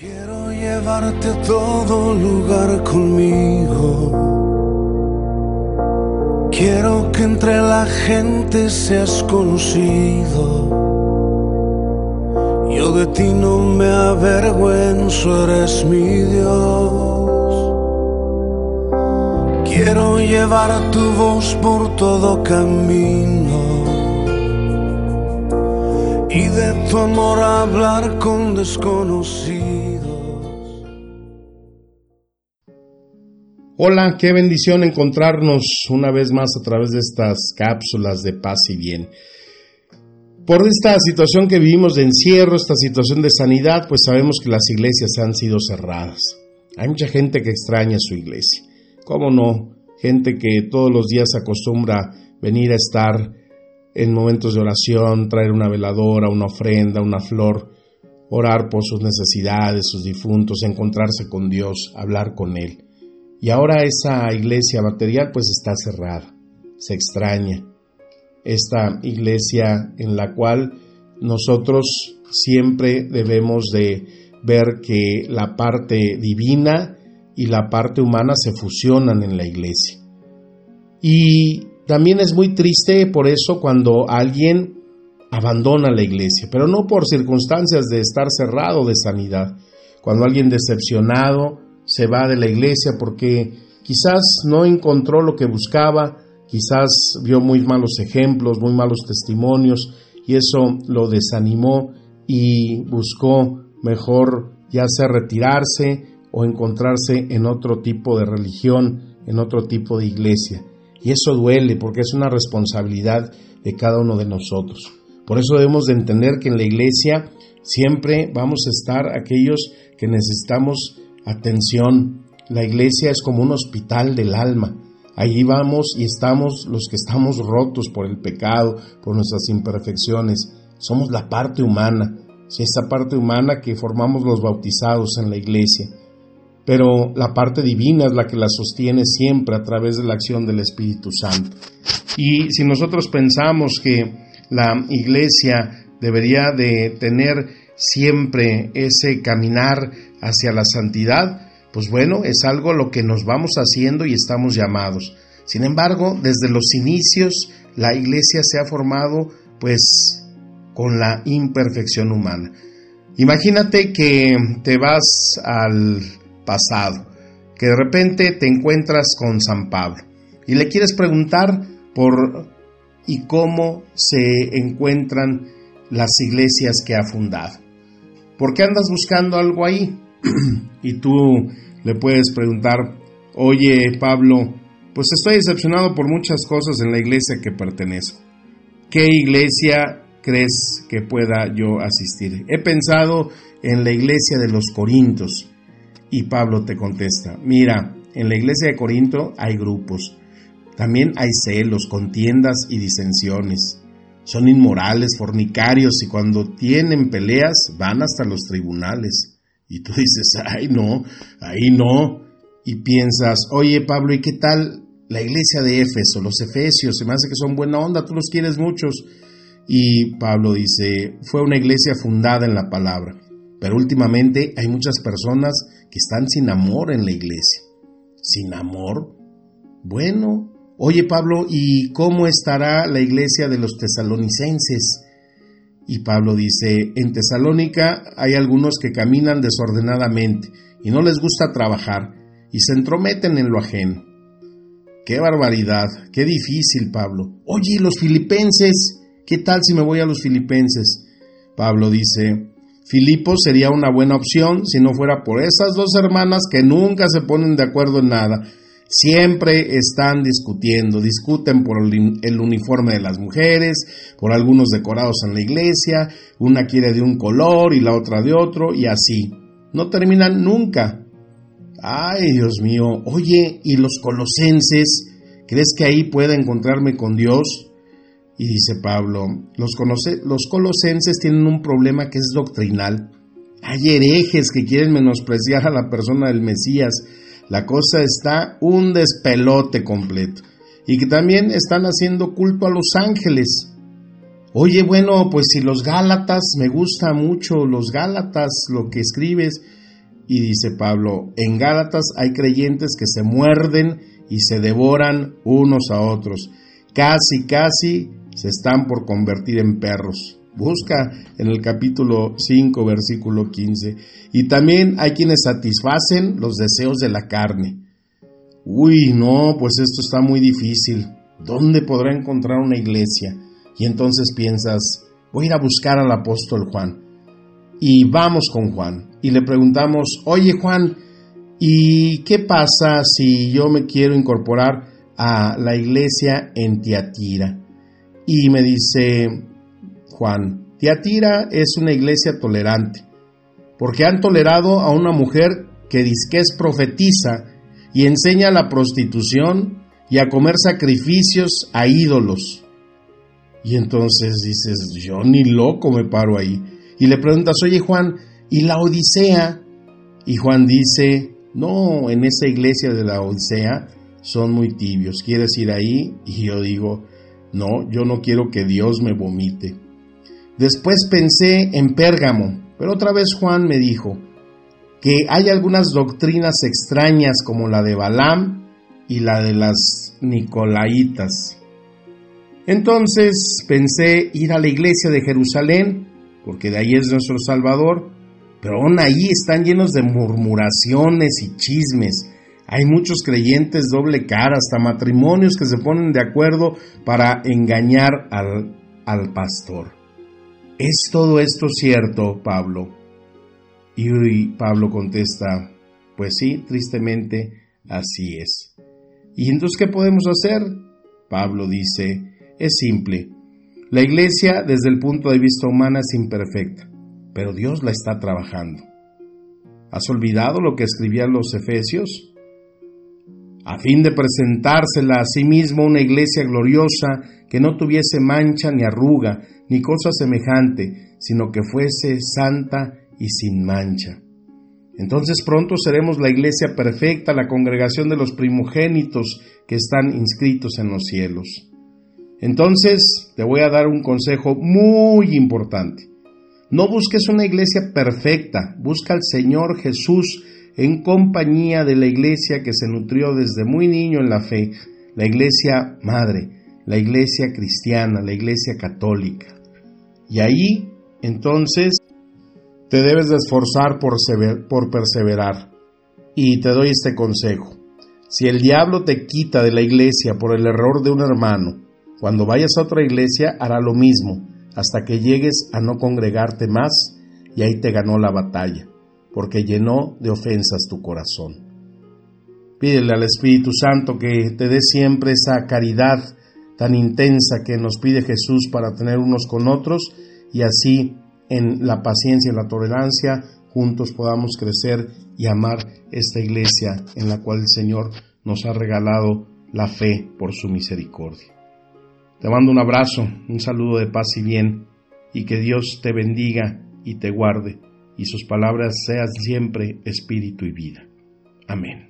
Quiero llevarte a todo lugar conmigo. Quiero que entre la gente seas conocido. Yo de ti no me avergüenzo, eres mi Dios. Quiero llevar tu voz por todo camino y de tu amor hablar con desconocidos. Hola, qué bendición encontrarnos una vez más a través de estas cápsulas de paz y bien. Por esta situación que vivimos de encierro, esta situación de sanidad, pues sabemos que las iglesias han sido cerradas. Hay mucha gente que extraña su iglesia. ¿Cómo no? Gente que todos los días acostumbra venir a estar en momentos de oración, traer una veladora, una ofrenda, una flor, orar por sus necesidades, sus difuntos, encontrarse con Dios, hablar con Él. Y ahora esa iglesia material pues está cerrada, se extraña. Esta iglesia en la cual nosotros siempre debemos de ver que la parte divina y la parte humana se fusionan en la iglesia. Y también es muy triste por eso cuando alguien abandona la iglesia, pero no por circunstancias de estar cerrado de sanidad, cuando alguien decepcionado se va de la iglesia porque quizás no encontró lo que buscaba, quizás vio muy malos ejemplos, muy malos testimonios y eso lo desanimó y buscó mejor ya sea retirarse o encontrarse en otro tipo de religión, en otro tipo de iglesia. Y eso duele porque es una responsabilidad de cada uno de nosotros. Por eso debemos de entender que en la iglesia siempre vamos a estar aquellos que necesitamos atención. La iglesia es como un hospital del alma. Allí vamos y estamos los que estamos rotos por el pecado, por nuestras imperfecciones. Somos la parte humana, esa parte humana que formamos los bautizados en la iglesia pero la parte divina es la que la sostiene siempre a través de la acción del Espíritu Santo. Y si nosotros pensamos que la iglesia debería de tener siempre ese caminar hacia la santidad, pues bueno, es algo lo que nos vamos haciendo y estamos llamados. Sin embargo, desde los inicios la iglesia se ha formado pues con la imperfección humana. Imagínate que te vas al pasado, que de repente te encuentras con San Pablo y le quieres preguntar por y cómo se encuentran las iglesias que ha fundado. ¿Por qué andas buscando algo ahí? y tú le puedes preguntar, oye Pablo, pues estoy decepcionado por muchas cosas en la iglesia que pertenezco. ¿Qué iglesia crees que pueda yo asistir? He pensado en la iglesia de los Corintios, y Pablo te contesta, mira, en la iglesia de Corinto hay grupos, también hay celos, contiendas y disensiones. Son inmorales, fornicarios y cuando tienen peleas van hasta los tribunales. Y tú dices, ay no, ahí no. Y piensas, oye Pablo, ¿y qué tal la iglesia de Éfeso, los Efesios? Se me hace que son buena onda, tú los quieres muchos. Y Pablo dice, fue una iglesia fundada en la palabra pero últimamente hay muchas personas que están sin amor en la iglesia. ¿Sin amor? Bueno, oye Pablo, ¿y cómo estará la iglesia de los tesalonicenses? Y Pablo dice, en Tesalónica hay algunos que caminan desordenadamente y no les gusta trabajar y se entrometen en lo ajeno. Qué barbaridad, qué difícil, Pablo. Oye, los filipenses, ¿qué tal si me voy a los filipenses? Pablo dice, Filipo sería una buena opción si no fuera por esas dos hermanas que nunca se ponen de acuerdo en nada. Siempre están discutiendo, discuten por el uniforme de las mujeres, por algunos decorados en la iglesia, una quiere de un color y la otra de otro, y así. No terminan nunca. Ay, Dios mío, oye, ¿y los colosenses? ¿Crees que ahí pueda encontrarme con Dios? Y dice Pablo, los, los colosenses tienen un problema que es doctrinal. Hay herejes que quieren menospreciar a la persona del Mesías. La cosa está un despelote completo. Y que también están haciendo culto a los ángeles. Oye, bueno, pues si los Gálatas, me gusta mucho los Gálatas, lo que escribes, Y dice Pablo, en Gálatas hay creyentes que se muerden y se devoran unos a otros. Casi, casi se están por convertir en perros. Busca en el capítulo 5, versículo 15. Y también hay quienes satisfacen los deseos de la carne. Uy, no, pues esto está muy difícil. ¿Dónde podrá encontrar una iglesia? Y entonces piensas, voy a ir a buscar al apóstol Juan. Y vamos con Juan. Y le preguntamos, oye Juan, ¿y qué pasa si yo me quiero incorporar a la iglesia en Tiatira? Y me dice Juan, Tiatira es una iglesia tolerante, porque han tolerado a una mujer que que es profetiza y enseña la prostitución y a comer sacrificios a ídolos. Y entonces dices, yo ni loco me paro ahí. Y le preguntas, oye Juan, ¿y la Odisea? Y Juan dice, no, en esa iglesia de la Odisea son muy tibios, ¿quieres ir ahí? Y yo digo, no, yo no quiero que Dios me vomite. Después pensé en Pérgamo, pero otra vez Juan me dijo que hay algunas doctrinas extrañas como la de Balaam y la de las Nicolaitas. Entonces pensé ir a la iglesia de Jerusalén, porque de ahí es nuestro Salvador, pero aún ahí están llenos de murmuraciones y chismes. Hay muchos creyentes doble cara, hasta matrimonios que se ponen de acuerdo para engañar al, al pastor. ¿Es todo esto cierto, Pablo? Y Pablo contesta, pues sí, tristemente, así es. ¿Y entonces qué podemos hacer? Pablo dice, es simple. La iglesia desde el punto de vista humano es imperfecta, pero Dios la está trabajando. ¿Has olvidado lo que escribían los Efesios? A fin de presentársela a sí mismo una iglesia gloriosa que no tuviese mancha ni arruga, ni cosa semejante, sino que fuese santa y sin mancha. Entonces pronto seremos la iglesia perfecta, la congregación de los primogénitos que están inscritos en los cielos. Entonces te voy a dar un consejo muy importante. No busques una iglesia perfecta, busca al Señor Jesús en compañía de la iglesia que se nutrió desde muy niño en la fe, la iglesia madre, la iglesia cristiana, la iglesia católica. Y ahí, entonces, te debes de esforzar por, por perseverar. Y te doy este consejo. Si el diablo te quita de la iglesia por el error de un hermano, cuando vayas a otra iglesia hará lo mismo, hasta que llegues a no congregarte más y ahí te ganó la batalla, porque llenó de ofensas tu corazón. Pídele al Espíritu Santo que te dé siempre esa caridad tan intensa que nos pide Jesús para tener unos con otros y así en la paciencia y la tolerancia juntos podamos crecer y amar esta iglesia en la cual el Señor nos ha regalado la fe por su misericordia. Te mando un abrazo, un saludo de paz y bien, y que Dios te bendiga y te guarde, y sus palabras sean siempre espíritu y vida. Amén.